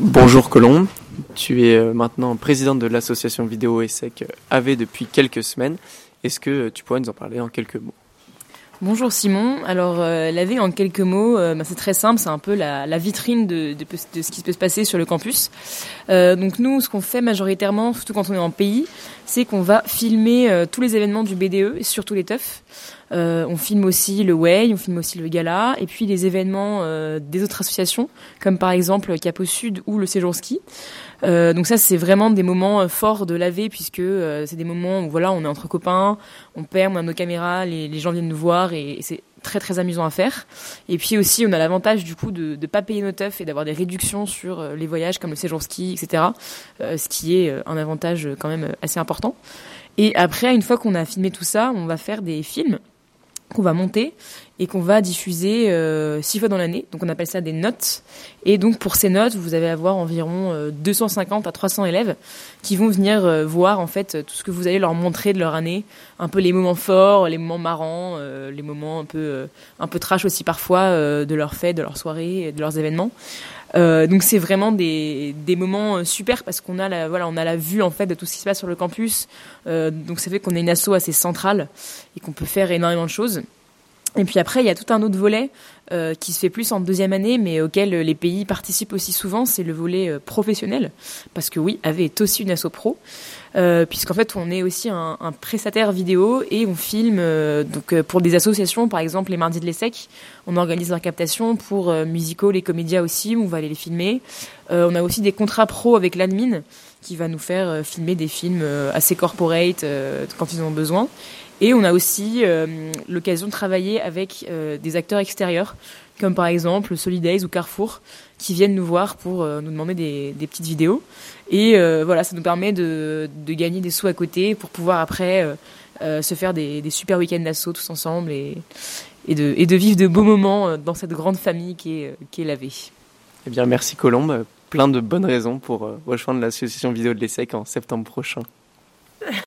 Bonjour Colombe, tu es euh, maintenant présidente de l'association vidéo ESSEC AV depuis quelques semaines. Est-ce que tu pourrais nous en parler en quelques mots? Bonjour Simon. Alors euh, l'AV en quelques mots, euh, bah, c'est très simple, c'est un peu la, vitrine de, ce qui peut se passer sur le campus. donc nous, ce qu'on fait majoritairement, surtout quand on est en pays, c'est qu'on va filmer tous les événements du BDE et surtout les teufs. Euh, on filme aussi le Way, on filme aussi le Gala, et puis les événements euh, des autres associations, comme par exemple Capo Sud ou le Séjour Ski. Euh, donc ça, c'est vraiment des moments forts de laver, puisque c'est des moments où voilà, on est entre copains, on perd, on a nos caméras, les, gens viennent nous voir, et, c'est très très amusant à faire. Et puis aussi, on a l'avantage du coup de ne pas payer nos teufs et d'avoir des réductions sur les voyages comme le séjour ski, etc. ce qui est un avantage quand même assez important. Et après, une fois qu'on a filmé tout ça, on va faire des films qu'on va monter et qu'on va diffuser euh, six fois dans l'année. Donc on appelle ça des notes. Et donc pour ces notes, vous allez avoir environ 250 euh, à 300 élèves qui vont venir euh, voir en fait tout ce que vous allez leur montrer de leur année, un peu les moments forts, les moments marrants, les moments un peu un peu trash aussi parfois de leurs fêtes, de leurs soirées, de leurs événements. Donc c'est vraiment des, des moments super parce qu'on a la voilà on a la vue en fait de tout ce qui se passe sur le campus. donc ça fait qu'on est une asso assez centrale et qu'on peut faire énormément de choses. Et puis après, il y a tout un autre volet euh, qui se fait plus en deuxième année, mais auquel les pays participent aussi souvent, c'est le volet euh, professionnel. Parce que oui, AV est aussi une asso pro, euh, puisqu'en fait, on est aussi un, un, prestataire vidéo et on filme euh, donc pour des associations, par exemple les mardis de l'ESSEC, on organise leur captation pour Musico, les comédias aussi, on va aller les filmer. on a aussi des contrats pro avec l'admin qui va nous faire filmer des films assez corporate quand ils en ont besoin. Et on a aussi euh, l'occasion de travailler avec euh, des acteurs extérieurs, comme par exemple Solidays ou Carrefour, qui viennent nous voir pour euh, nous demander des, petites vidéos. Et voilà, ça nous permet de, gagner des sous à côté pour pouvoir après se faire des, super week-ends d'assaut tous ensemble et, de, vivre de beaux moments dans cette grande famille qui est, qui. Eh bien, merci Colombe. Plein de bonnes raisons pour rejoindre l'association vidéo de l'ESSEC en septembre prochain.